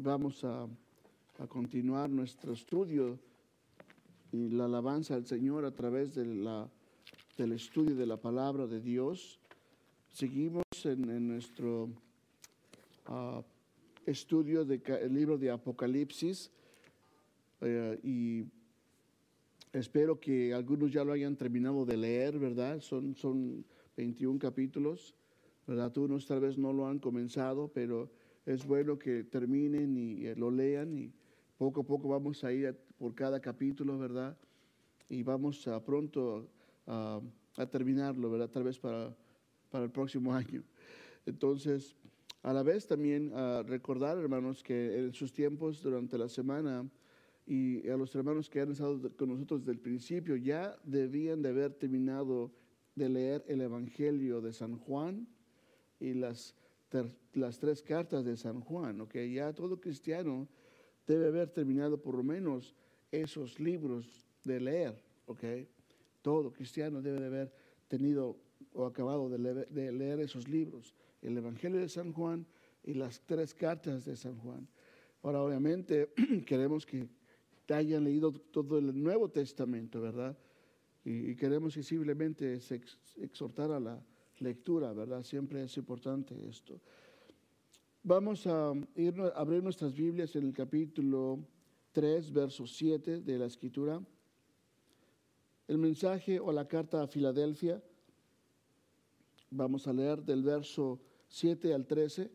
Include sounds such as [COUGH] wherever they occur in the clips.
vamos a, continuar nuestro estudio y la alabanza al Señor a través de la, del estudio de la palabra de Dios. Seguimos en, nuestro ah, estudio del libro de Apocalipsis eh, y espero que algunos ya lo hayan terminado de leer, ¿verdad? Son, son 21 capítulos, ¿verdad? Unos tal vez no lo han comenzado, pero es bueno que terminen y, eh, lo lean y poco a poco vamos a ir por cada capítulo, ¿verdad? Y vamos a pronto a, terminarlo, ¿verdad? Tal vez para, para el próximo [LAUGHS] año. Entonces, a la vez también a recordar, hermanos, que en sus tiempos durante la semana y a los hermanos que han estado con nosotros desde el principio ya debían de haber terminado de leer el Evangelio de San Juan y las las tres cartas de San Juan, ¿ok? Ya todo cristiano debe haber terminado por lo menos esos libros de leer, ¿ok? Todo cristiano debe de haber tenido o acabado de leer, esos libros, el Evangelio de San Juan y las tres cartas de San Juan. Ahora, obviamente, [CLEARS THROAT] queremos que hayan leído todo el Nuevo Testamento, ¿verdad? Y, queremos que simplemente exhortar a la, lectura, ¿verdad? Siempre es importante esto. Vamos a, ir, a abrir nuestras Biblias en el capítulo 3, verso 7 de la Escritura. El mensaje o la carta a Filadelfia. Vamos a leer del verso 7 al 13.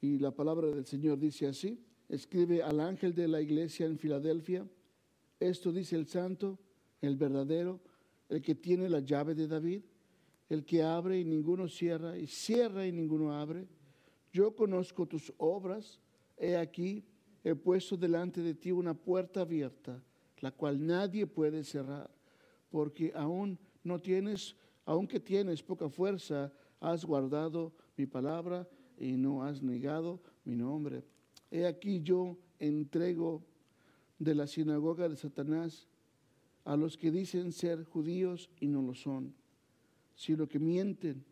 Y la palabra del Señor dice así. Escribe al ángel de la iglesia en Filadelfia. Esto dice el santo, el verdadero, el que tiene la llave de David el que abre y ninguno cierra, y cierra y ninguno abre. Yo conozco tus obras, he aquí, he puesto delante de ti una puerta abierta, la cual nadie puede cerrar, porque aún no tienes, aunque tienes poca fuerza, has guardado mi palabra y no has negado mi nombre. He aquí yo entrego de la sinagoga de Satanás a los que dicen ser judíos y no lo son sino que mienten.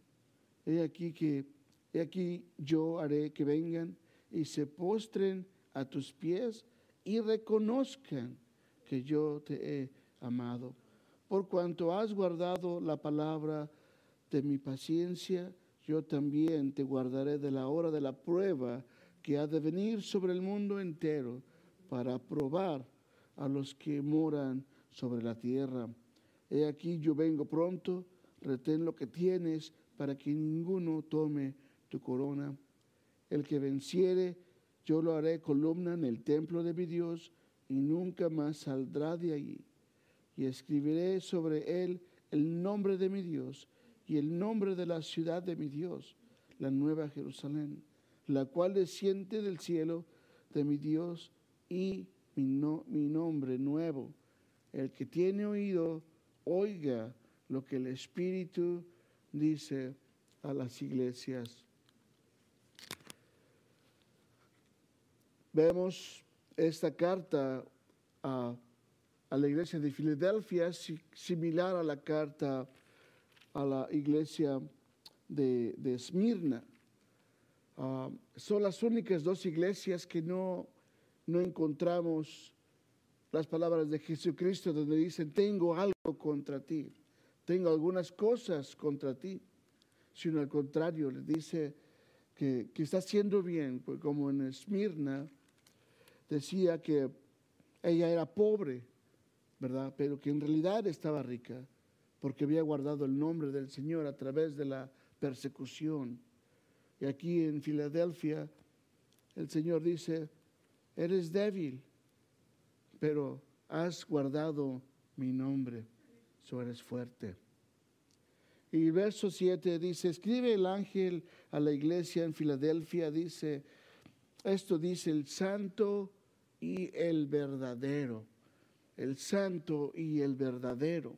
He aquí que, he aquí yo haré que vengan y se postren a tus pies y reconozcan que yo te he amado. Por cuanto has guardado la palabra de mi paciencia, yo también te guardaré de la hora de la prueba que ha de venir sobre el mundo entero para probar a los que moran sobre la tierra. He aquí yo vengo pronto retén lo que tienes para que ninguno tome tu corona. El que venciere, yo lo haré columna en el templo de mi Dios y nunca más saldrá de allí. Y escribiré sobre él el nombre de mi Dios y el nombre de la ciudad de mi Dios, la nueva Jerusalén, la cual desciende del cielo de mi Dios y mi, mi nombre nuevo. El que tiene oído, oiga lo que el Espíritu dice a las iglesias. Vemos esta carta a, la iglesia de Filadelfia similar a la carta a la iglesia de, de Esmirna. Ah, son las únicas dos iglesias que no, no encontramos las palabras de Jesucristo donde dicen, tengo algo contra ti tengo algunas cosas contra ti, sino al contrario, le dice que, está haciendo bien, pues como en Esmirna decía que ella era pobre, ¿verdad? Pero que en realidad estaba rica, porque había guardado el nombre del Señor a través de la persecución. Y aquí en Filadelfia, el Señor dice, eres débil, pero has guardado mi nombre so eres fuerte. Y verso 7 dice, escribe el ángel a la iglesia en Filadelfia, dice, esto dice el santo y el verdadero, el santo y el verdadero.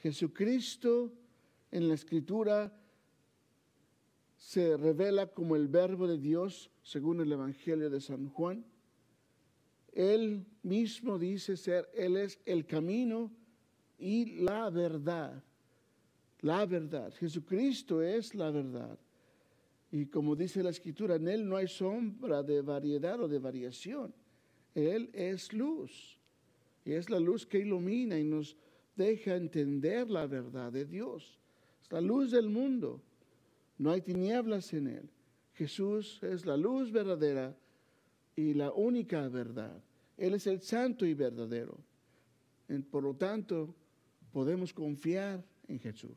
Jesucristo en la escritura se revela como el verbo de Dios según el Evangelio de San Juan. Él mismo dice ser, Él es el camino, y la verdad. La verdad. Jesucristo es la verdad. Y como dice la escritura, en Él no hay sombra de variedad o de variación. Él es luz. Y es la luz que ilumina y nos deja entender la verdad de Dios. Es la luz del mundo. No hay tinieblas en Él. Jesús es la luz verdadera y la única verdad. Él es el santo y verdadero. Por lo tanto, podemos confiar en Jesús.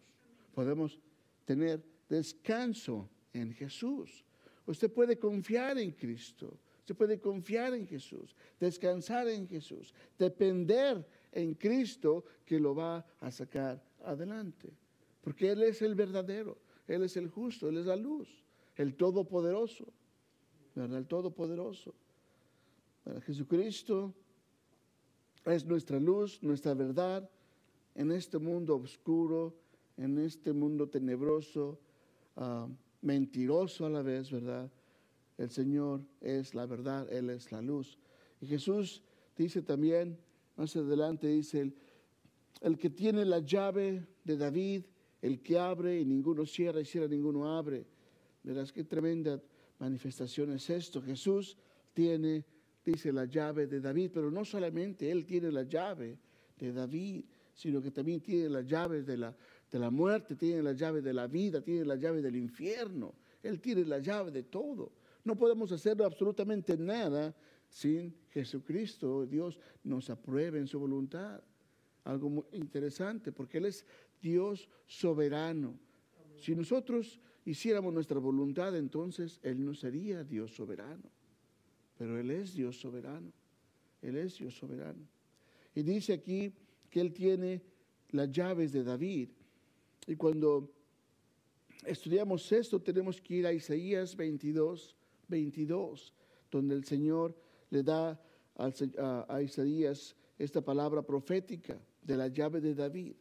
Podemos tener descanso en Jesús. Usted puede confiar en Cristo. Usted puede confiar en Jesús, descansar en Jesús, depender en Cristo que lo va a sacar adelante. Porque Él es el verdadero, Él es el justo, Él es la luz, el todopoderoso. ¿Verdad? El todopoderoso. Jesucristo es nuestra luz, nuestra verdad en este mundo oscuro, en este mundo tenebroso, ah, mentiroso a la vez, ¿verdad? El Señor es la verdad, Él es la luz. Y Jesús dice también, más adelante dice, el, el que tiene la llave de David, el que abre y ninguno cierra y cierra ninguno abre. Verás qué tremenda manifestación es esto. Jesús tiene dice la llave de David, pero no solamente él tiene la llave de David, sino que también tiene la llave de la, de la muerte, tiene la llave de la vida, tiene la llave del infierno, él tiene la llave de todo. No podemos hacer absolutamente nada sin Jesucristo. Dios nos apruebe en su voluntad. Algo muy interesante, porque Él es Dios soberano. Si nosotros hiciéramos nuestra voluntad, entonces Él no sería Dios soberano. Pero Él es Dios soberano. Él es Dios soberano. Y dice aquí que Él tiene las llaves de David. Y cuando estudiamos esto, tenemos que ir a Isaías 22, 22, donde el Señor le da a, Isaías esta palabra profética de la llave de David.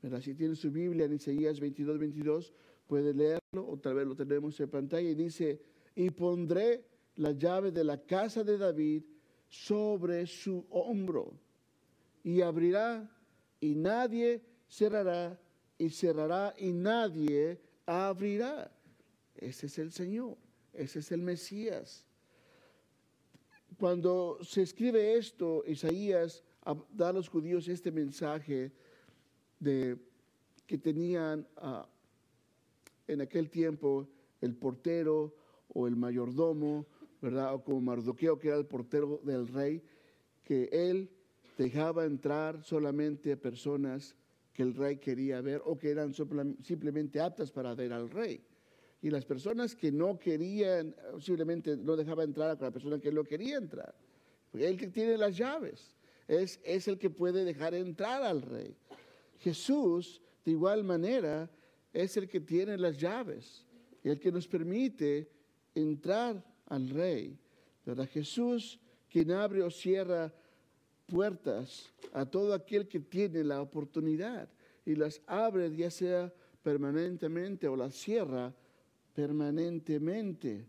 Pero si tiene su Biblia en Isaías 22, 22, puede leerlo, otra vez lo tenemos en pantalla, y dice, y pondré la llave de la casa de David sobre su hombro y abrirá y nadie cerrará y cerrará y nadie abrirá. Ese es el Señor, ese es el Mesías. Cuando se escribe esto, Isaías da a los judíos este mensaje de que tenían en aquel tiempo el portero o el mayordomo ¿verdad? O como Mardoqueo, que era el portero del rey, que él dejaba entrar solamente a personas que el rey quería ver o que eran simplemente aptas para ver al rey. Y las personas que no querían, simplemente no dejaba entrar a la persona que no quería entrar. Porque él que tiene las llaves es, es el que puede dejar entrar al rey. Jesús, de igual manera, es el que tiene las llaves y el que nos permite entrar al rey. ¿verdad? Jesús, quien abre o cierra puertas a todo aquel que tiene la oportunidad y las abre ya sea permanentemente o las cierra permanentemente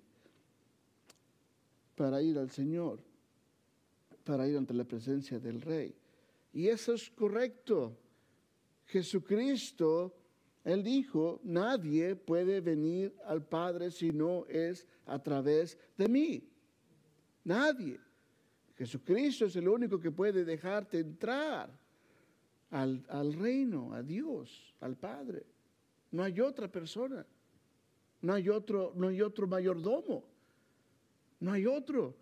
para ir al Señor, para ir ante la presencia del Rey. Y eso es correcto. Jesucristo él dijo, nadie puede venir al Padre si no es a través de mí. Nadie. Jesucristo es el único que puede dejarte entrar al, al, reino, a Dios, al Padre. No hay otra persona. No hay otro, no hay otro mayordomo. No hay otro.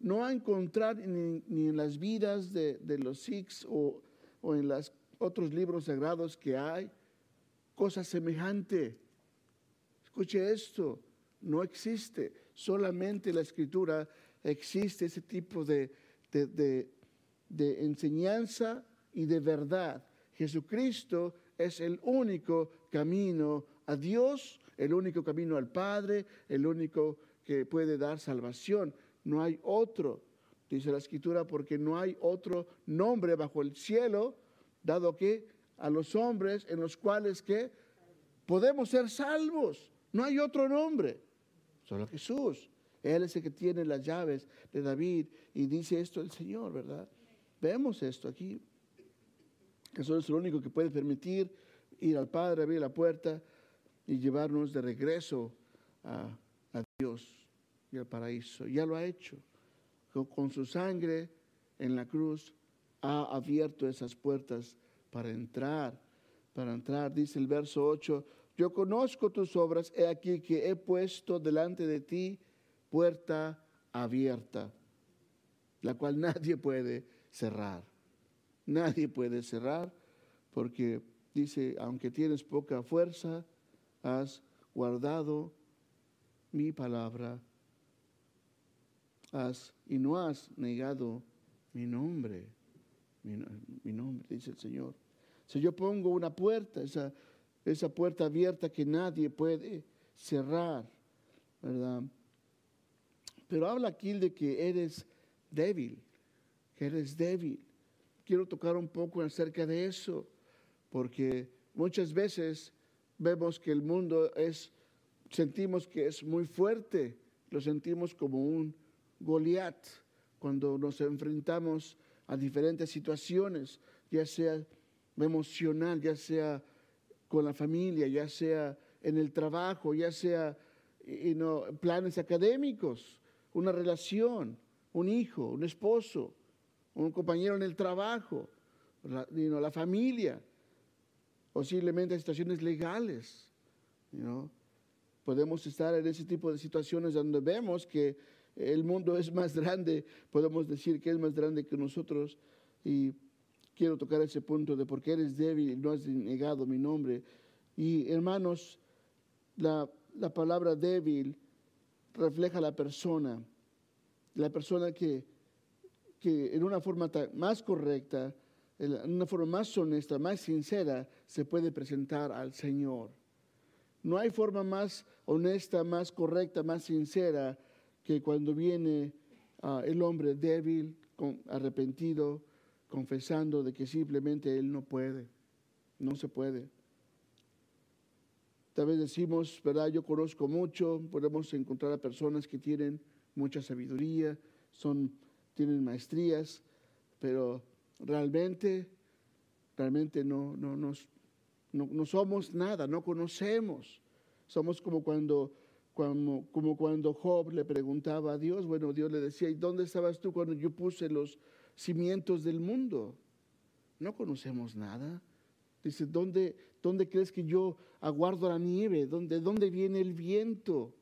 No encontrar ni, en las vidas de, los Sikhs o, o en los otros libros sagrados que hay cosa semejante. Escuche esto, no existe. Solamente en la escritura existe ese tipo de, de, enseñanza y de verdad. Jesucristo es el único camino a Dios, el único camino al Padre, el único que puede dar salvación. No hay otro, dice la escritura, porque no hay otro nombre bajo el cielo, dado que a los hombres en los cuales que podemos ser salvos. No hay otro nombre, solo Jesús. Él es el que tiene las llaves de David y dice esto el Señor, ¿verdad? Vemos esto aquí. Jesús es el único que puede permitir ir al Padre, abrir la puerta y llevarnos de regreso a, Dios y al paraíso. Ya lo ha hecho. Con su sangre en la cruz ha abierto esas puertas para entrar, para entrar. Dice el verso 8, yo conozco tus obras, he aquí que he puesto delante de ti puerta abierta, la cual nadie puede cerrar. Nadie puede cerrar porque dice, aunque tienes poca fuerza, has guardado mi palabra has, y no has negado mi nombre. Mi, nombre, dice el Señor. Si yo pongo una puerta, esa, esa puerta abierta que nadie puede cerrar, ¿verdad? Pero habla aquí de que eres débil, que eres débil. Quiero tocar un poco acerca de eso, porque muchas veces vemos que el mundo es, sentimos que es muy fuerte, lo sentimos como un Goliat cuando nos enfrentamos a diferentes situaciones, ya sea emocional, ya sea con la familia, ya sea en el trabajo, ya sea en planes académicos, una relación, un hijo, un esposo, un compañero en el trabajo, la, la familia, posiblemente situaciones legales. Podemos estar en ese tipo de situaciones donde vemos que el mundo es más grande, podemos decir que es más grande que nosotros. Y quiero tocar ese punto de por qué eres débil no has negado mi nombre. Y hermanos, la, palabra débil refleja la persona, la persona que, que en una forma más correcta, en una forma más honesta, más sincera, se puede presentar al Señor. No hay forma más honesta, más correcta, más sincera que cuando viene ah, el hombre débil, arrepentido, confesando de que simplemente él no puede, no se puede. Tal vez decimos, ¿verdad? Yo conozco mucho, podemos encontrar a personas que tienen mucha sabiduría, son, tienen maestrías, pero realmente, realmente no, no, no, no somos nada, no conocemos. Somos como cuando como, como, cuando Job le preguntaba a Dios, bueno, Dios le decía, ¿y dónde estabas tú cuando yo puse los cimientos del mundo? No conocemos nada. Dice, ¿dónde, dónde crees que yo aguardo la nieve? ¿Dónde, dónde viene el viento?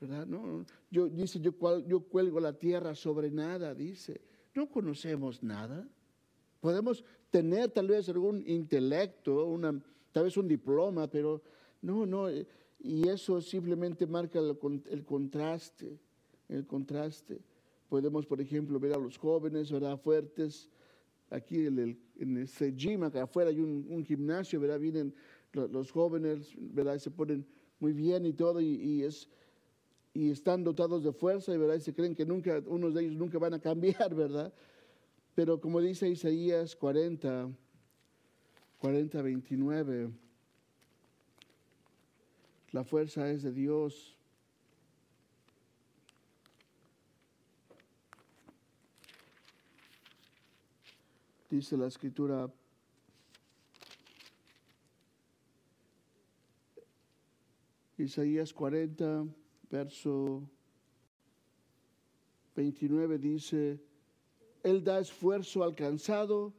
¿Verdad? No, yo, dice, yo, yo cuelgo la tierra sobre nada, dice. No conocemos nada. Podemos tener tal vez algún intelecto, una, tal vez un diploma, pero no, no, eh, y eso simplemente marca el, contraste, el contraste. Podemos, por ejemplo, ver a los jóvenes, ¿verdad? Fuertes. Aquí en el, en este gym, acá afuera hay un, gimnasio, ¿verdad? Vienen los, jóvenes, ¿verdad? Se ponen muy bien y todo, y, es, y están dotados de fuerza, ¿verdad? Y se creen que nunca, unos de ellos nunca van a [LAUGHS] cambiar, ¿verdad? Pero como dice Isaías 40, 40, 29, la fuerza es de Dios. Dice la escritura, Isaías 40, verso 29 dice, Él da esfuerzo al cansado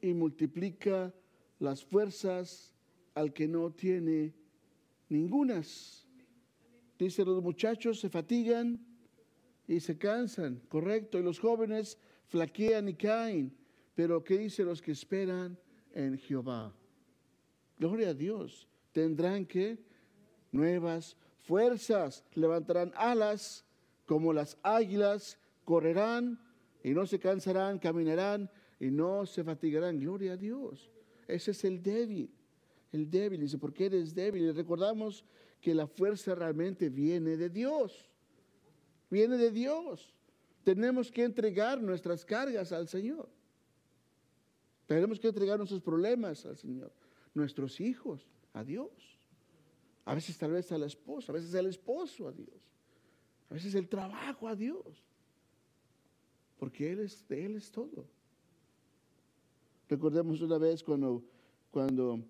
y multiplica las fuerzas al que no tiene Ningunas. Dice, los muchachos se fatigan y se cansan, correcto, y los jóvenes flaquean y caen. Pero ¿qué dice los que esperan en Jehová? Gloria a Dios. Tendrán que nuevas fuerzas, levantarán alas como las águilas, correrán y no se cansarán, caminarán y no se fatigarán. Gloria a Dios. Ese es el débil el débil. Dice, ¿por qué eres débil? Y recordamos que la fuerza realmente viene de Dios. Viene de Dios. Tenemos que entregar nuestras cargas al Señor. Tenemos que entregar nuestros problemas al Señor. Nuestros hijos a Dios. A veces tal vez a la esposa, a veces al esposo a Dios. A veces el trabajo a Dios. Porque Él es, Él es todo. Recordemos una vez cuando, cuando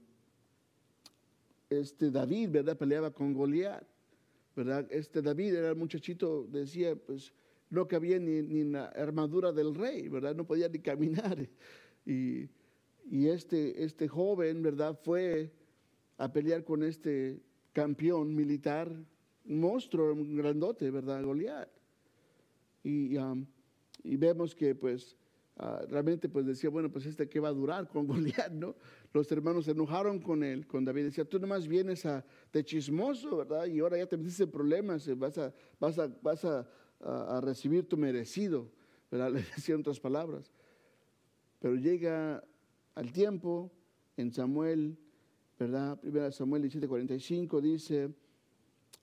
este David, ¿verdad? Peleaba con Goliat. ¿verdad? Este David era el muchachito, decía, pues no cabía ni, ni en la armadura del rey, ¿verdad? No podía ni caminar. Y, y este, este joven, ¿verdad? Fue a pelear con este campeón militar, un monstruo, un grandote, ¿verdad? Goliat. Y, um, y vemos que pues uh, realmente pues decía, bueno, pues este que va a durar con [LAUGHS] Goliat, ¿no? Los hermanos se enojaron con él, con David. Decía, tú nomás vienes a, de chismoso, ¿verdad? Y ahora ya te metiste en problemas, eh, vas a, vas a, vas a, a, a recibir tu merecido, ¿verdad? [LAUGHS] Le decían otras palabras. Pero llega al tiempo, en Samuel, ¿verdad? Primera Samuel 17:45 dice,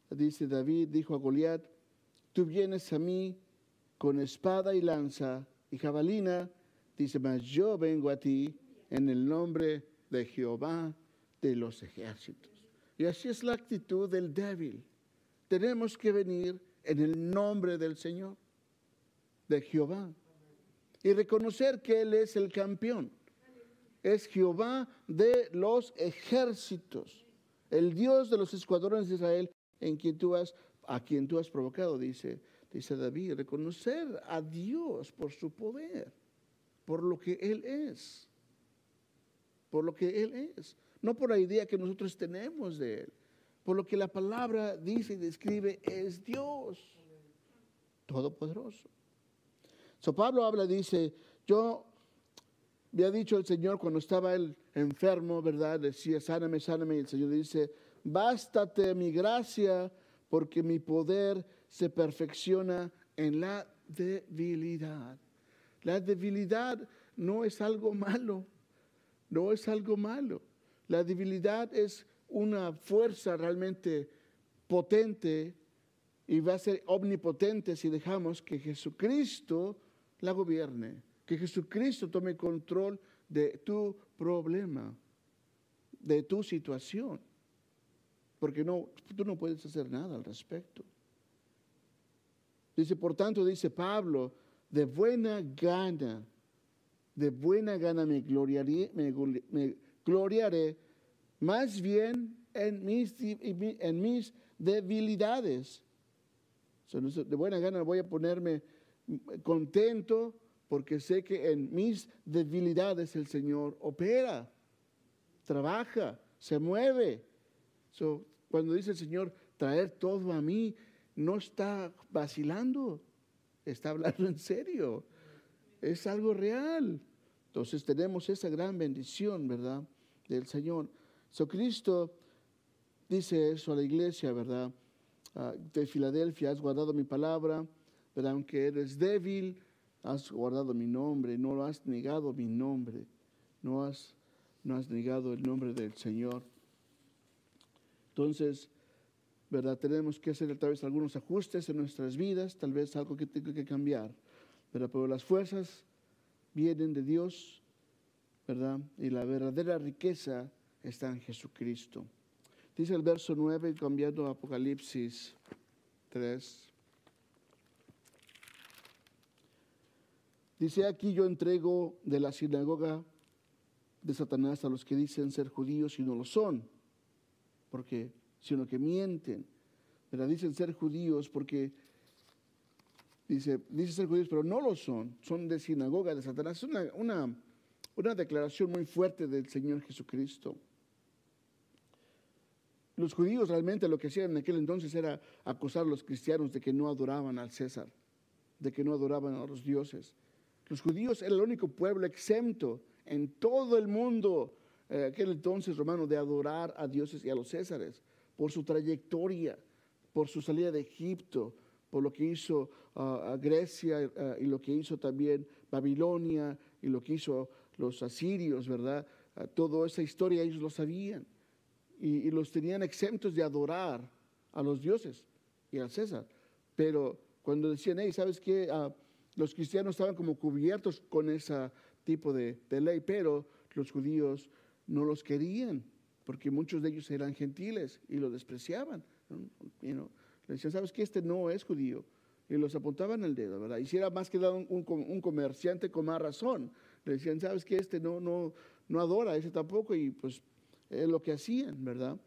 dice David, dijo a Goliat, tú vienes a mí con espada y lanza y jabalina, dice, mas yo vengo a ti en el nombre de Jehová de los ejércitos. Y así es la actitud del débil. Tenemos que venir en el nombre del Señor, de Jehová, y reconocer que Él es el campeón es Jehová de los ejércitos, el Dios de los escuadrones de Israel, en quien tú has, a quien tú has provocado, dice, dice David, reconocer a Dios por su poder, por lo que Él es, por lo que Él es, no por la idea que nosotros tenemos de Él, por lo que la palabra dice y describe, es Dios todopoderoso. So Pablo habla, dice, yo había dicho el Señor cuando estaba él enfermo, ¿verdad? Decía, sáname, sáname. Y el Señor dice, bástate mi gracia porque mi poder se perfecciona en la debilidad. La debilidad no es algo malo, no es algo malo. La debilidad es una fuerza realmente potente y va a ser omnipotente si dejamos que Jesucristo la gobierne que Jesucristo tome control de tu problema, de tu situación, porque no, tú no puedes hacer nada al respecto. Dice, por tanto, dice Pablo, de buena gana, de buena gana me gloriaré, me, gloriaré más bien en mis, en mis debilidades. De buena gana voy a ponerme contento porque sé que en mis debilidades el Señor opera, trabaja, se mueve. cuando dice el Señor, traer todo a mí, no está vacilando, está hablando en serio, es algo real. Entonces tenemos esa gran bendición, ¿verdad? Del Señor. So Cristo dice eso a la iglesia, ¿verdad? Ah, de Filadelfia, has guardado mi palabra, ¿verdad? Aunque eres débil, has guardado mi nombre, no has negado mi nombre, no has, no has negado el nombre del Señor. Entonces, ¿verdad? Tenemos que hacer tal vez algunos ajustes en nuestras vidas, tal vez algo que tenga que cambiar. Pero las fuerzas vienen de Dios, ¿verdad? Y la verdadera riqueza está en Jesucristo. Dice el verso 9, cambiando Apocalipsis 3. Dice aquí yo entrego de la sinagoga de Satanás a los que dicen ser judíos y no lo son, porque sino que mienten. Pero dicen ser judíos porque dice, dice ser judíos, pero no lo son, son de sinagoga de Satanás. Es una, una, una declaración muy fuerte del Señor Jesucristo. Los judíos realmente lo que hacían en aquel entonces era acusar a los cristianos de que no adoraban al César, de que no adoraban a los dioses. Los judíos eran el único pueblo exento en todo el mundo, eh, aquel entonces romano, de adorar a dioses y a los césares, por su trayectoria, por su salida de Egipto, por lo que hizo ah, a Grecia ah, y lo que hizo también Babilonia y lo que hizo los asirios, ¿verdad? Uh, toda esa historia ellos lo sabían y, los tenían exentos de adorar a los dioses y al César. Pero cuando decían, hey, ¿sabes qué? Los cristianos estaban como cubiertos con ese tipo de, ley, pero los judíos no los querían, porque muchos de ellos eran gentiles y lo despreciaban. Le decían, ¿sabes qué? Este no es judío. Y los apuntaban el dedo, ¿verdad? Y si era más que un, un, comerciante con más razón, le decían, ¿sabes qué? Este no, no, no adora, ese tampoco, y pues es lo que hacían, ¿verdad?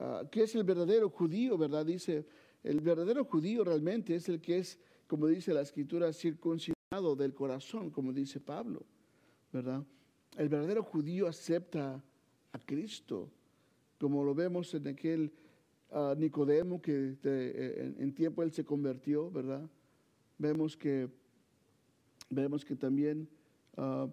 Uh, ¿Qué es el verdadero judío, verdad? Dice el verdadero judío realmente es el que es, como dice la escritura, circuncidado del corazón, como dice Pablo, ¿verdad? El verdadero judío acepta a Cristo, como lo vemos en aquel uh, Nicodemo que de, en, tiempo él se convirtió, ¿verdad? Vemos que, vemos que también uh,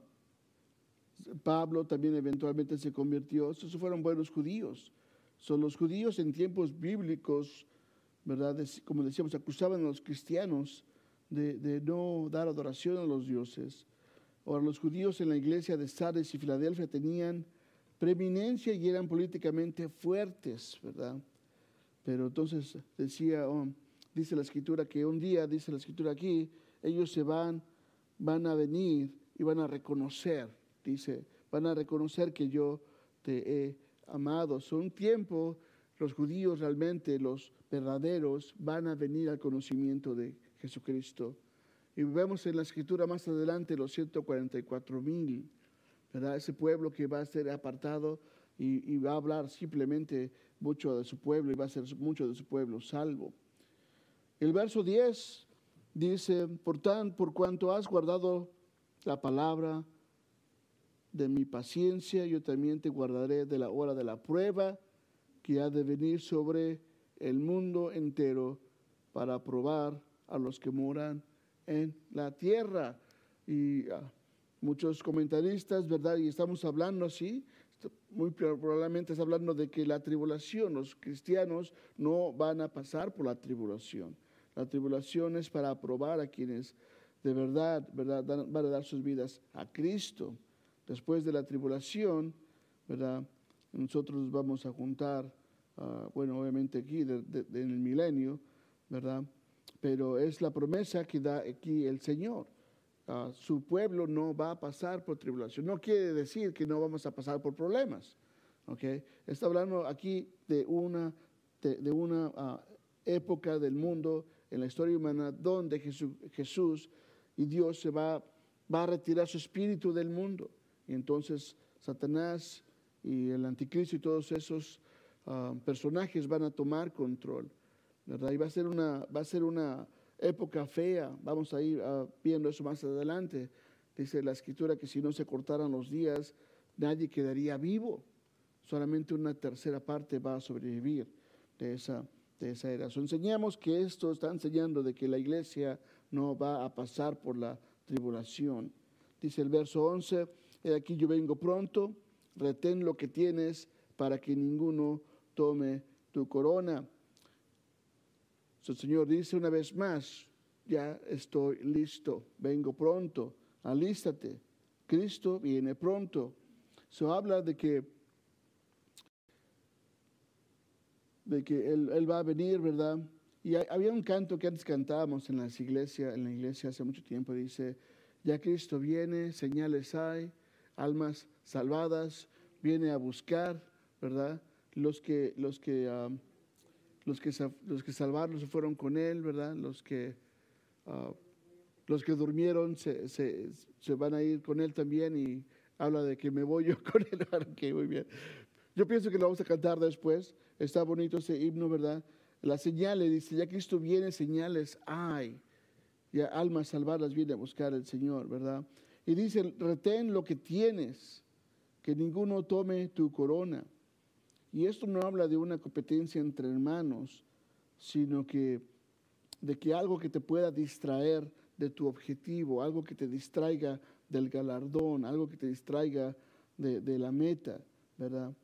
Pablo también eventualmente se convirtió. Esos fueron buenos judíos. Son los judíos en tiempos bíblicos, ¿verdad? Como decíamos, acusaban a los cristianos de, no dar adoración a los dioses. Ahora, los judíos en la iglesia de Sardes y Filadelfia tenían preeminencia y eran políticamente fuertes, ¿verdad? Pero entonces decía, oh, dice la escritura que un día, dice la escritura aquí, ellos se van, van a venir y van a reconocer, dice, van a reconocer que yo te he amado. Son un tiempo, los judíos realmente, los verdaderos, van a venir al conocimiento de Jesucristo. Y vemos en la escritura más adelante los 144 mil ese pueblo que va a ser apartado y, va a hablar simplemente mucho de su pueblo y va a ser mucho de su pueblo salvo. El verso 10 dice, por tan, por cuanto has guardado la palabra de mi paciencia, yo también te guardaré de la hora de la prueba que ha de venir sobre el mundo entero para probar a los que moran en la tierra. Y ah, muchos comentaristas, ¿verdad? Y estamos hablando así, muy probablemente está hablando de que la tribulación, los cristianos no van a pasar por la tribulación. La tribulación es para probar a quienes de verdad, ¿verdad? van a dar sus vidas a Cristo. Después de la tribulación, ¿verdad? Nosotros vamos a juntar, uh, bueno, obviamente aquí de, de, en el milenio, ¿verdad? Pero es la promesa que da aquí el Señor. Uh, su pueblo no va a pasar por tribulación. No quiere decir que no vamos a pasar por problemas. ¿okay? Está hablando aquí de una, de, de una uh, época del mundo en la historia humana donde Jesús, Jesús, y Dios se va, va a retirar su espíritu del mundo. Y entonces Satanás y el anticristo y todos esos uh, personajes van a tomar control. ¿Verdad? Y va a ser una, va a ser una época fea. Vamos a ir uh, viendo eso más adelante. Dice la escritura que si no se cortaran los días, nadie quedaría vivo. Solamente una tercera parte va a sobrevivir de esa, de esa era. Enseñamos que esto está enseñando de que la iglesia no va a pasar por la tribulación. Dice el verso 11, aquí yo vengo pronto, retén lo que tienes para que ninguno tome tu corona. El Señor dice una vez más, ya estoy listo, vengo pronto, alístate. Cristo viene pronto. Se habla de que, de que él, él, va a venir, ¿verdad? Y había un canto que antes cantábamos en las iglesias, en la iglesia hace mucho tiempo, dice, ya Cristo viene, señales hay, almas salvadas, viene a buscar, ¿verdad? Los que, los que um, los que, los que salvaron se fueron con él, ¿verdad? Los que, uh, los que durmieron se, se, se, van a ir con él también y habla de que me voy yo [LAUGHS] con él. [LAUGHS] ok, muy bien. Yo pienso que lo vamos a cantar después. Está bonito ese himno, ¿verdad? La señales, dice, ya Cristo viene, señales hay. Ya almas salvadas viene a buscar el Señor, ¿verdad? Y dice, retén lo que tienes, que ninguno tome tu corona. Y esto no habla de una competencia entre hermanos, sino que de que algo que te pueda distraer de tu objetivo, algo que te distraiga del galardón, algo que te distraiga de, de la meta, ¿verdad?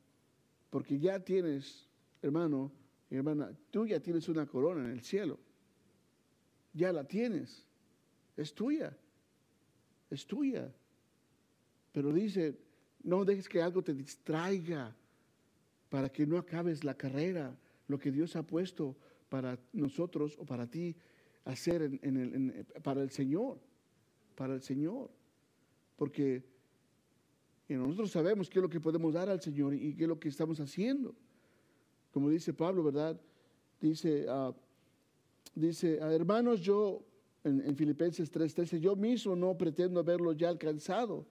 Porque ya tienes, hermano y hermana, tú ya tienes una corona en el cielo. Ya la tienes. Es tuya. Es tuya. Pero dice, no dejes que algo te distraiga para que no acabes la carrera, lo que Dios ha puesto para nosotros o para ti hacer el, para el Señor, para el Señor. Porque nosotros sabemos qué es lo que podemos dar al Señor y qué es lo que estamos haciendo. Como dice Pablo, ¿verdad? Dice, uh, dice uh, hermanos, yo, en, en Filipenses 3:13, yo mismo no pretendo haberlo ya alcanzado,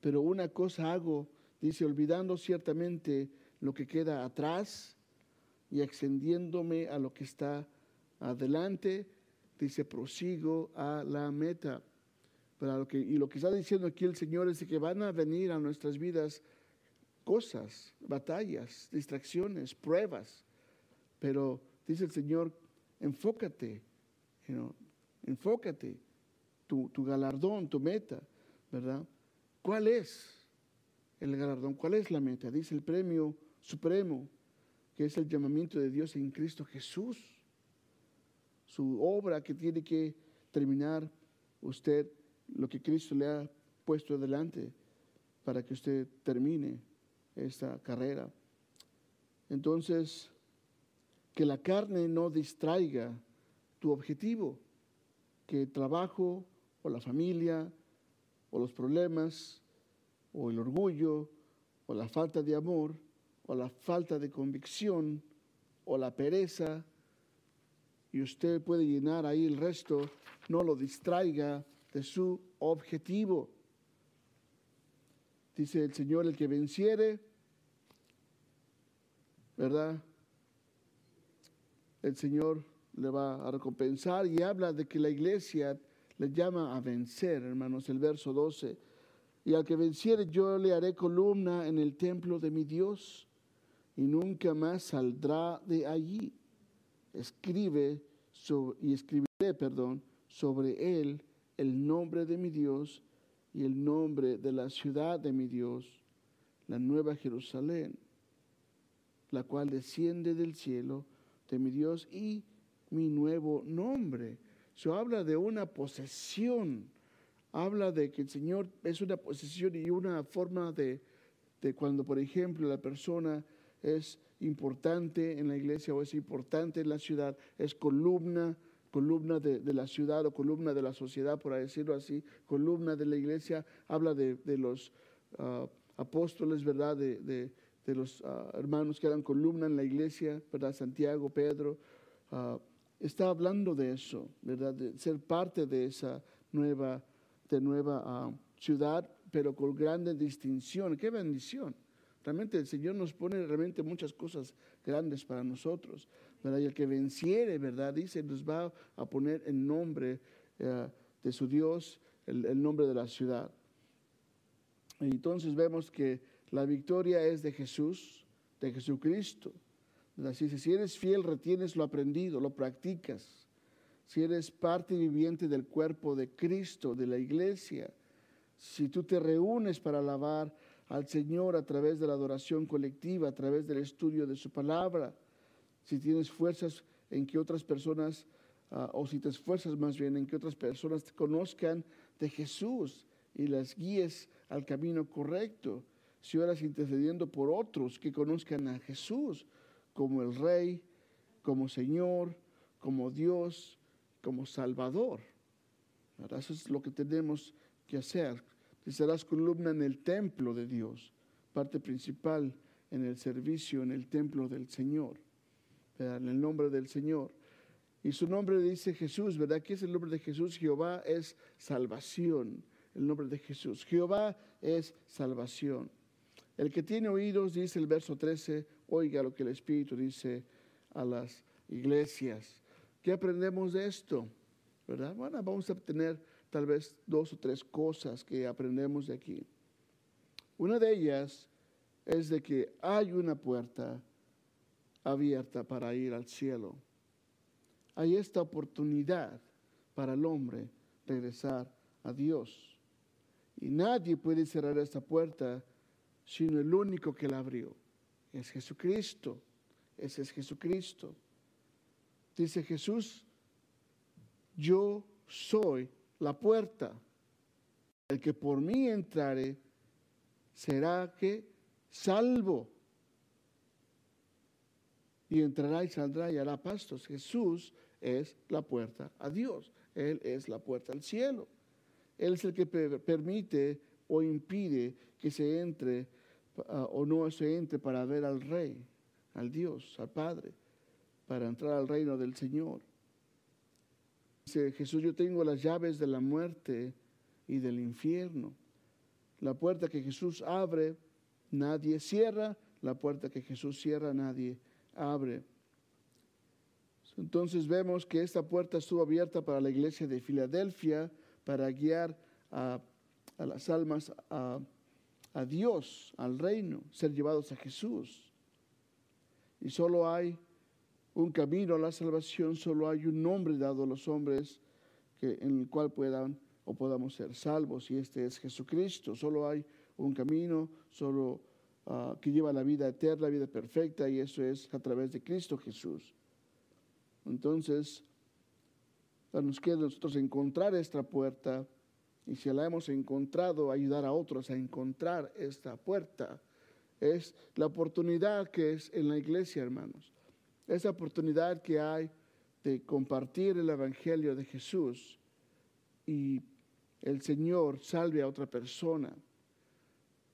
pero una cosa hago, dice, olvidando ciertamente lo que queda atrás y extendiéndome a lo que está adelante, dice, prosigo a la meta. Pero lo que, y lo que está diciendo aquí el Señor es que van a venir a nuestras vidas cosas, batallas, distracciones, pruebas. Pero dice el Señor, enfócate, enfócate, tu, tu galardón, tu meta, ¿verdad? ¿Cuál es el galardón? ¿Cuál es la meta? Dice el premio supremo, que es el llamamiento de Dios en Cristo Jesús. Su obra que tiene que terminar usted lo que Cristo le ha puesto adelante para que usted termine esta carrera. Entonces, que la carne no distraiga tu objetivo, que el trabajo o la familia o los problemas o el orgullo o la falta de amor o la falta de convicción o la pereza y usted puede llenar ahí el resto, no lo distraiga de su objetivo. Dice el Señor, el que venciere, ¿verdad? El Señor le va a recompensar y habla de que la iglesia le llama a vencer, hermanos, el verso 12. Y al que venciere yo le haré columna en el templo de mi Dios y nunca más saldrá de allí. Escribe y escribiré, perdón, sobre él el nombre de mi Dios y el nombre de la ciudad de mi Dios, la nueva Jerusalén, la cual desciende del cielo de mi Dios y mi nuevo nombre. Se habla de una posesión, habla de que el Señor es una posesión y una forma de, de cuando, por ejemplo, la persona es importante en la iglesia o es importante en la ciudad, es columna columna de, la ciudad o columna de la sociedad, por decirlo así, columna de la iglesia, habla de, los ah, apóstoles, ¿verdad? De, los ah, hermanos que eran columna en la iglesia, ¿verdad? Santiago, Pedro. Ah, está hablando de eso, ¿verdad? De ser parte de esa nueva, de nueva ciudad, pero con grande distinción. ¡Qué bendición! Realmente el Señor nos pone realmente muchas cosas grandes para nosotros. Y el que venciere, ¿verdad? Dice, nos va a poner el nombre eh, de su Dios, el, nombre de la ciudad. Y entonces vemos que la victoria es de Jesús, de Jesucristo. Así si eres fiel, retienes lo aprendido, lo practicas. Si eres parte viviente del cuerpo de Cristo, de la iglesia, si tú te reúnes para alabar al Señor a través de la adoración colectiva, a través del estudio de su palabra, si tienes fuerzas en que otras personas, ah, o si te esfuerzas más bien en que otras personas conozcan de Jesús y las guíes al camino correcto. Si oras intercediendo por otros que conozcan a Jesús como el Rey, como Señor, como Dios, como Salvador. Eso es lo que tenemos que hacer. Y serás columna en el templo de Dios, parte principal en el servicio en el templo del Señor en el nombre del Señor. Y su nombre dice Jesús, ¿verdad? ¿Qué es el nombre de Jesús? Jehová es salvación. El nombre de Jesús. Jehová es salvación. El que tiene oídos, dice el verso 13, oiga lo que el Espíritu dice a las iglesias. ¿Qué aprendemos de esto? ¿Verdad? Bueno, vamos a tener tal vez dos o tres cosas que aprendemos de aquí. Una de ellas es de que hay una puerta abierta para ir al cielo. Hay esta oportunidad para el hombre regresar a Dios. Y nadie puede cerrar esta puerta sino el único que la abrió. Es Jesucristo. Ese es Jesucristo. Dice Jesús, yo soy la puerta. El que por mí entrare será que salvo y entrará y saldrá y hará pastos. Jesús es la puerta a Dios. Él es la puerta al cielo. Él es el que permite o impide que se entre ah, o no se entre para ver al Rey, al Dios, al Padre, para entrar al reino del Señor. Dice Jesús, yo tengo las llaves de la muerte y del infierno. La puerta que Jesús abre, nadie cierra. La puerta que Jesús cierra, nadie abre. Entonces vemos que esta puerta estuvo abierta para la iglesia de Filadelfia para guiar a, las almas a, a Dios, al reino, ser llevados a Jesús. Y solo hay un camino a la salvación, solo hay un nombre dado a los hombres que, en el cual puedan o podamos ser salvos, y este es Jesucristo. Solo hay un camino, solo ah, que lleva la vida eterna, la vida perfecta, y eso es a través de Cristo Jesús. Entonces, nos queda nosotros encontrar esta puerta, y si la hemos encontrado, ayudar a otros a encontrar esta puerta. Es la oportunidad que es en la iglesia, hermanos. Esa oportunidad que hay de compartir el Evangelio de Jesús y el Señor salve a otra persona.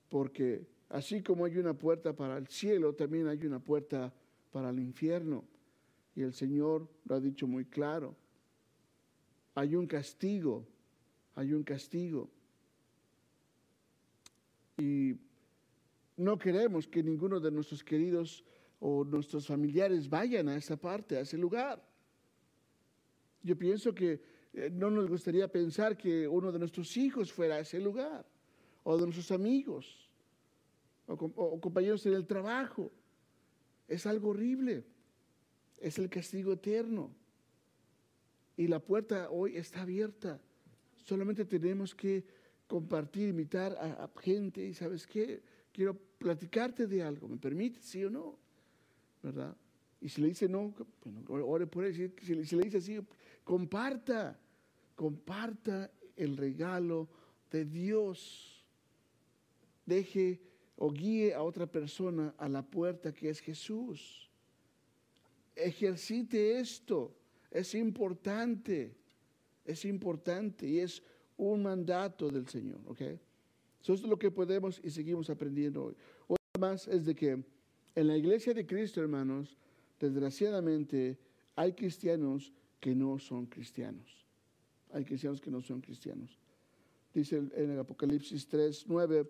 Porque así como hay una puerta para el cielo, también hay una puerta para el infierno. Y el Señor lo ha dicho muy claro. Hay un castigo, hay un castigo. Y no queremos que ninguno de nuestros queridos o nuestros familiares vayan a esa parte, a ese lugar. Yo pienso que eh, no nos gustaría pensar que uno de nuestros hijos fuera a ese lugar, o de nuestros amigos, o, compañeros en el trabajo. Es algo horrible, es el castigo eterno. Y la puerta hoy está abierta. Solamente tenemos que compartir, invitar a, gente y sabes qué, quiero platicarte de algo, ¿me permite, sí o no? ¿Verdad? Y si le dice no, bueno, ore por él. Si, le dice sí, comparta, comparta el regalo de Dios. Deje o guíe a otra persona a la puerta que es Jesús. Ejercite esto. Es importante, es importante y es un mandato del Señor, ¿ok? Eso es lo que podemos y seguimos aprendiendo hoy. Otra más es de que en la iglesia de Cristo, hermanos, desgraciadamente hay cristianos que no son cristianos. Hay cristianos que no son cristianos. Dice en el Apocalipsis 3, 9,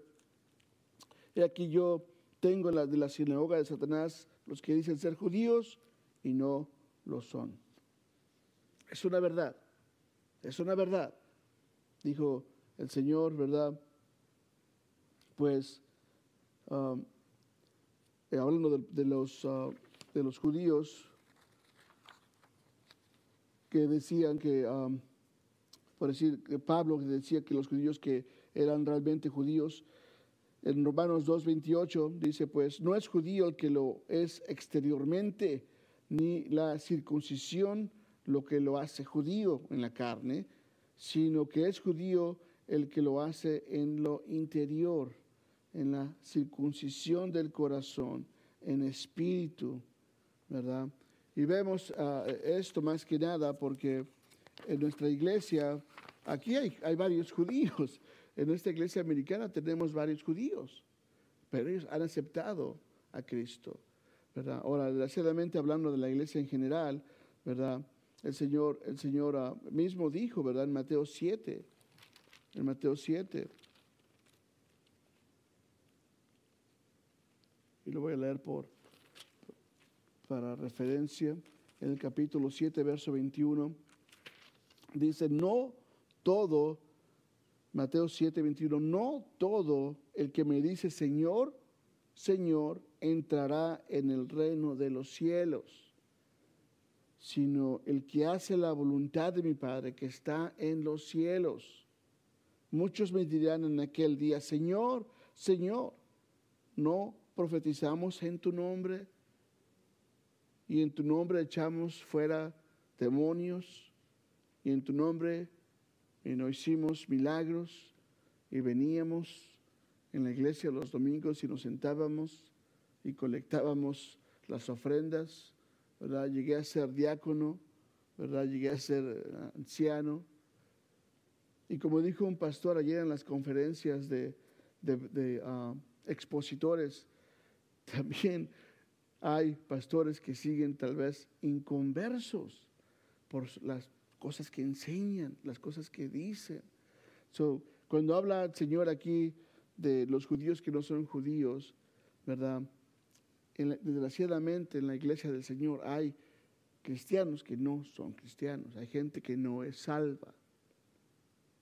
y aquí yo tengo la de la sinagoga de Satanás los que dicen ser judíos y no lo son. Es una verdad, es una verdad. Dijo el Señor, ¿verdad? Pues, um, eh, hablando de, los, uh, de los judíos que decían que, um, por decir, que Pablo decía que los judíos que eran realmente judíos, en Romanos 2.28 dice, pues no es judío el que lo es exteriormente, ni la circuncisión lo que lo hace judío en la carne, sino que es judío el que lo hace en lo interior, en la circuncisión del corazón, en espíritu, ¿verdad? Y vemos ah, esto más que nada porque en nuestra iglesia, aquí hay, hay varios judíos, en nuestra iglesia americana tenemos varios judíos, pero ellos han aceptado a Cristo, ¿verdad? Ahora, desgraciadamente hablando de la iglesia en general, ¿verdad? El Señor, el Señor ah, mismo dijo, ¿verdad? En Mateo 7, en Mateo 7. Lo voy a leer por, para referencia. En el capítulo 7, verso 21. Dice, no todo, Mateo 7, 21, no todo el que me dice Señor, Señor, entrará en el reino de los cielos sino el que hace la voluntad de mi Padre que está en los cielos. Muchos me dirán en aquel día, Señor, Señor, ¿no profetizamos en tu nombre? Y en tu nombre echamos fuera demonios, y en tu nombre y no hicimos milagros, y veníamos en la iglesia los domingos y nos sentábamos y colectábamos las ofrendas ¿verdad? Llegué a ser diácono, ¿verdad? Llegué a ser eh, anciano. Y como dijo un pastor ayer en las conferencias de, ah, expositores, [LAUGHS] también hay pastores que siguen tal vez inconversos por las cosas que enseñan, las cosas que dicen. So, cuando habla el Señor aquí de los judíos que no son judíos, ¿verdad? desgraciadamente en la iglesia del Señor hay cristianos que no son cristianos, hay gente que no es salva.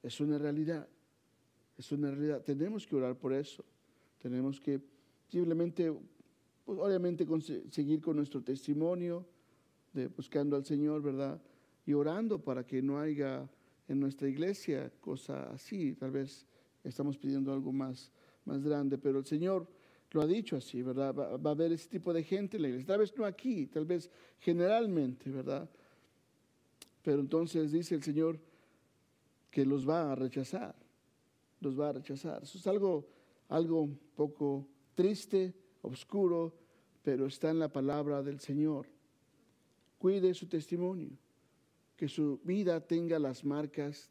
Es una realidad, es una realidad. Tenemos que orar por eso, tenemos que simplemente, pues obviamente seguir con nuestro testimonio, de buscando al Señor, ¿verdad? Y orando para que no haya en nuestra iglesia cosa así, tal vez estamos pidiendo algo más, más grande, pero el Señor lo ha dicho así, ¿verdad? Va, a haber ese tipo de gente en la iglesia, tal vez no aquí, tal vez generalmente, ¿verdad? Pero entonces dice el Señor que los va a rechazar, los va a rechazar. Eso es algo, algo poco triste, oscuro, pero está en la palabra del Señor. Cuide su testimonio, que su vida tenga las marcas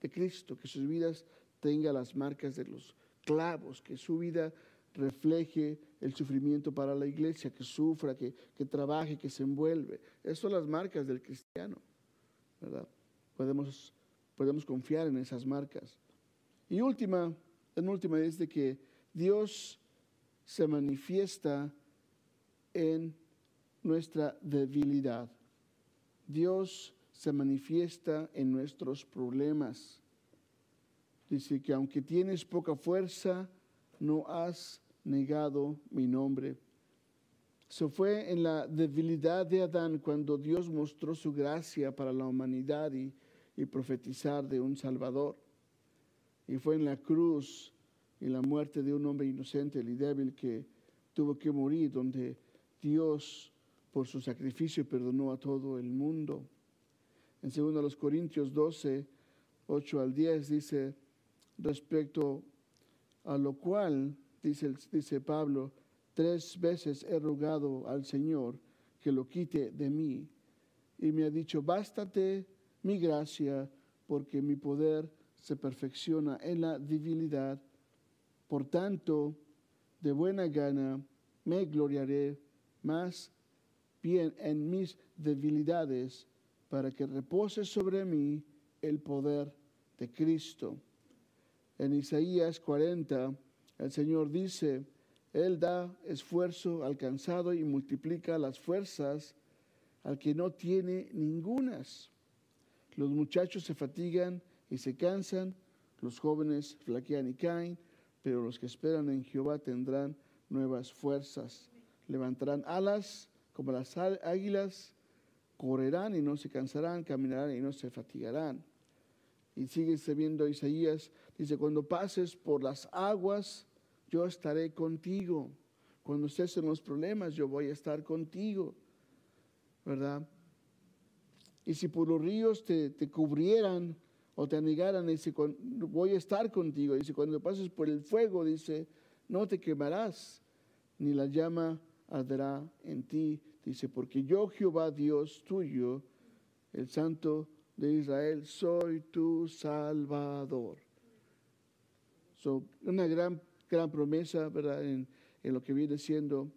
de Cristo, que sus vidas tenga las marcas de los clavos, que su vida refleje el sufrimiento para la iglesia, que sufra, que, trabaje, que se envuelve. Esas son las marcas del cristiano, ¿verdad? Podemos, podemos confiar en esas marcas. Y última, en última es de que Dios se manifiesta en nuestra debilidad. Dios se manifiesta en nuestros problemas. Dice que aunque tienes poca fuerza, no has negado mi nombre. Eso fue en la debilidad de Adán cuando Dios mostró su gracia para la humanidad y, y profetizar de un Salvador. Y fue en la cruz y la muerte de un hombre inocente y débil que tuvo que morir, donde Dios por su sacrificio perdonó a todo el mundo. En 2 Corintios 12, 8 al 10 dice, respecto a lo cual, dice, dice Pablo, tres veces he rogado al Señor que lo quite de mí. Y me ha dicho, bástate mi gracia, porque mi poder se perfecciona en la debilidad. Por tanto, de buena gana me gloriaré más bien en mis debilidades, para que repose sobre mí el poder de Cristo. En Isaías 40, el Señor dice, Él da esfuerzo alcanzado y multiplica las fuerzas al que no tiene ningunas. Los muchachos se fatigan y se cansan, los jóvenes flaquean y caen, pero los que esperan en Jehová tendrán nuevas fuerzas. Levantarán alas como las águilas, correrán y no se cansarán, caminarán y no se fatigarán. Y sigue viendo Isaías, dice, cuando pases por las aguas, yo estaré contigo. Cuando estés en los problemas, yo voy a estar contigo. ¿Verdad? Y si por los ríos te, cubrieran o te anegaran, dice, voy a estar contigo. Dice, cuando pases por el fuego, dice, no te quemarás, ni la llama arderá en ti. Dice, porque yo Jehová Dios tuyo, el Santo de Israel, soy tu Salvador. So, una gran, gran promesa, ¿verdad? En, lo que viene siendo,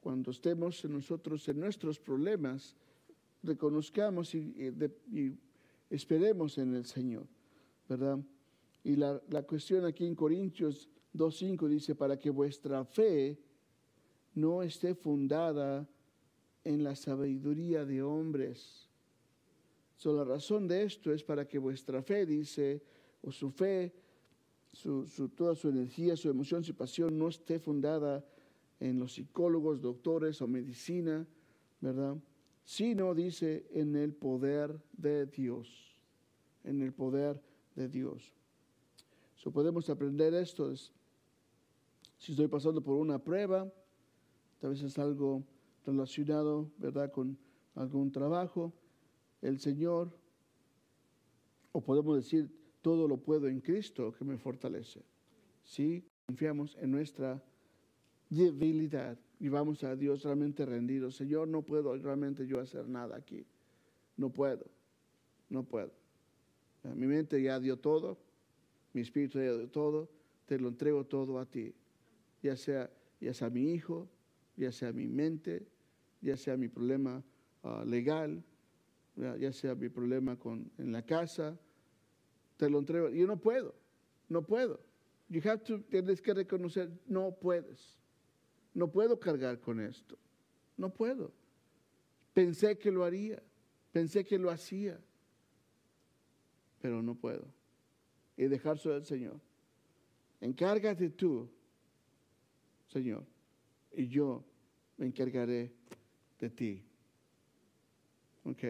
cuando estemos nosotros en nuestros problemas, reconozcamos y, esperemos en el Señor, ¿verdad? Y la, la cuestión aquí en Corintios 2.5 dice, para que vuestra fe no esté fundada en la sabiduría de hombres, So, la razón de esto es para que vuestra fe, dice, o su fe, su, toda su energía, su emoción, su pasión no esté fundada en los psicólogos, doctores o medicina, ¿verdad? Sino, dice, en el poder de Dios, en el poder de Dios. So, podemos aprender esto. si estoy pasando por una prueba, tal vez es algo relacionado, ¿verdad?, con algún trabajo el Señor, o podemos decir, todo lo puedo en Cristo que me fortalece. Si confiamos en nuestra debilidad y vamos a Dios realmente rendidos. Señor, no puedo realmente yo hacer nada aquí. No puedo, no puedo. Mi mente ya dio todo, mi espíritu ya dio todo, te lo entrego todo a ti. Ya sea, ya sea mi hijo, ya sea mi mente, ya sea mi problema ah, legal, ya sea mi problema con, en la casa, te lo entrego. Yo no puedo, no puedo. You have to, tienes que reconocer, no puedes. No puedo cargar con esto. No puedo. Pensé que lo haría, pensé que lo hacía, pero no puedo. Y dejárselo al Señor. Encárgate tú, Señor, y yo me encargaré de ti. Ok.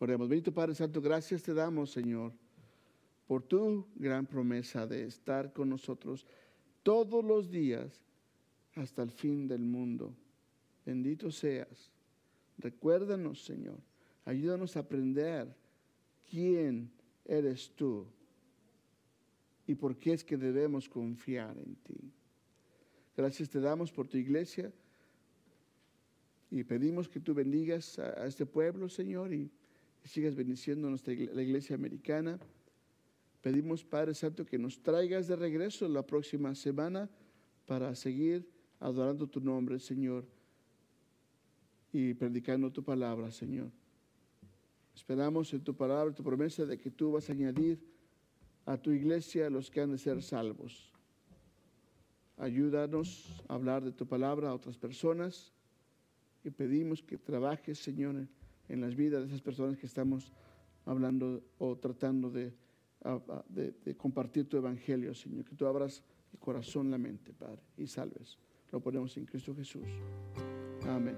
Oremos. Bendito Padre Santo, gracias te damos, Señor, por tu gran promesa de estar con nosotros todos los días hasta el fin del mundo. Bendito seas. Recuérdanos, Señor. Ayúdanos a aprender quién eres tú y por qué es que debemos confiar en ti. Gracias te damos por tu iglesia y pedimos que tú bendigas a, este pueblo, Señor, y, sigas bendiciendo nuestra, la iglesia americana. Pedimos, Padre Santo, que nos traigas de regreso la próxima semana para seguir adorando tu nombre, Señor, y predicando tu palabra, Señor. Esperamos en tu palabra, tu promesa de que tú vas a añadir a tu iglesia los que han de ser salvos. Ayúdanos a hablar de tu palabra a otras personas y pedimos que trabajes, Señor, en las vidas de esas personas que estamos hablando o tratando de, de compartir tu evangelio, Señor. Que tú abras el corazón, la mente, Padre, y salves. Lo ponemos en Cristo Jesús. Amén.